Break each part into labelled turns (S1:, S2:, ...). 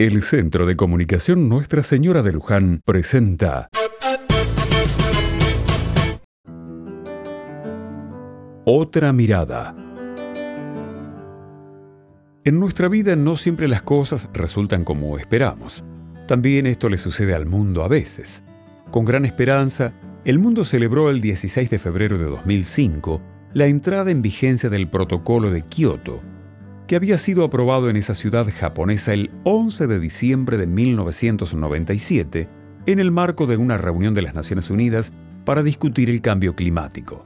S1: El Centro de Comunicación Nuestra Señora de Luján presenta Otra mirada. En nuestra vida no siempre las cosas resultan como esperamos. También esto le sucede al mundo a veces. Con gran esperanza, el mundo celebró el 16 de febrero de 2005 la entrada en vigencia del Protocolo de Kioto, que había sido aprobado en esa ciudad japonesa el 11 de diciembre de 1997 en el marco de una reunión de las Naciones Unidas para discutir el cambio climático.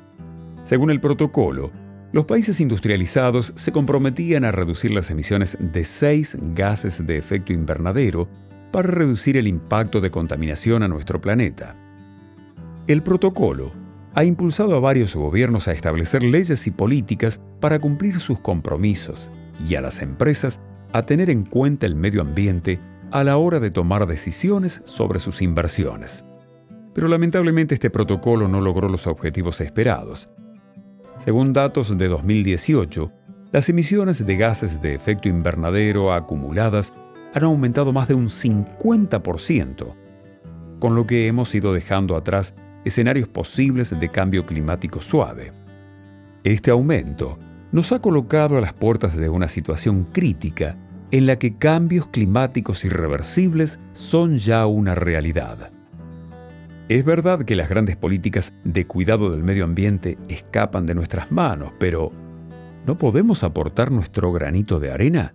S1: Según el protocolo, los países industrializados se comprometían a reducir las emisiones de seis gases de efecto invernadero para reducir el impacto de contaminación a nuestro planeta. El protocolo ha impulsado a varios gobiernos a establecer leyes y políticas para cumplir sus compromisos y a las empresas a tener en cuenta el medio ambiente a la hora de tomar decisiones sobre sus inversiones. Pero lamentablemente este protocolo no logró los objetivos esperados. Según datos de 2018, las emisiones de gases de efecto invernadero acumuladas han aumentado más de un 50%, con lo que hemos ido dejando atrás escenarios posibles de cambio climático suave. Este aumento nos ha colocado a las puertas de una situación crítica en la que cambios climáticos irreversibles son ya una realidad. Es verdad que las grandes políticas de cuidado del medio ambiente escapan de nuestras manos, pero ¿no podemos aportar nuestro granito de arena?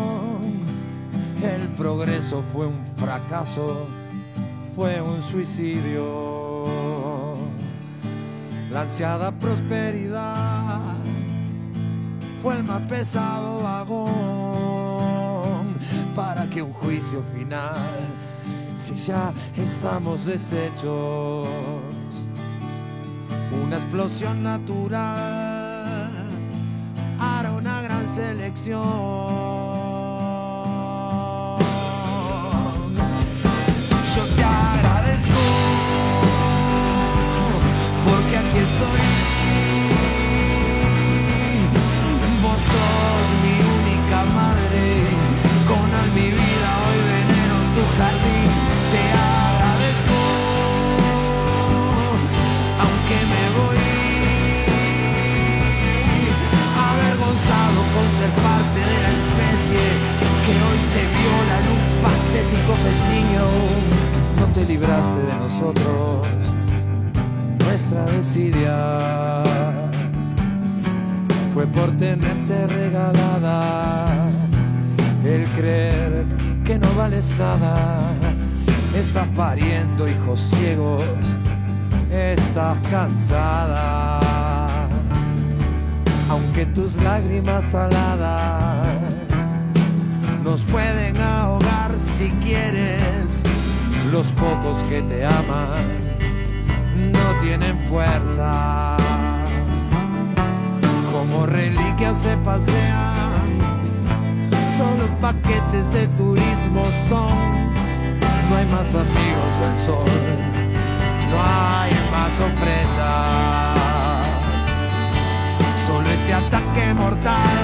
S2: el progreso fue un fracaso, fue un suicidio. La ansiada prosperidad fue el más pesado vagón para que un juicio final, si ya estamos deshechos, una explosión natural hará una gran selección libraste de nosotros nuestra desidia. Fue por tenerte regalada el creer que no vales nada. Estás pariendo hijos ciegos, estás cansada. Aunque tus lágrimas saladas nos pueden ahogar si quieres los pocos que te aman no tienen fuerza. Como reliquias se pasean, solo paquetes de turismo son. No hay más amigos del sol, no hay más ofrendas. Solo este ataque mortal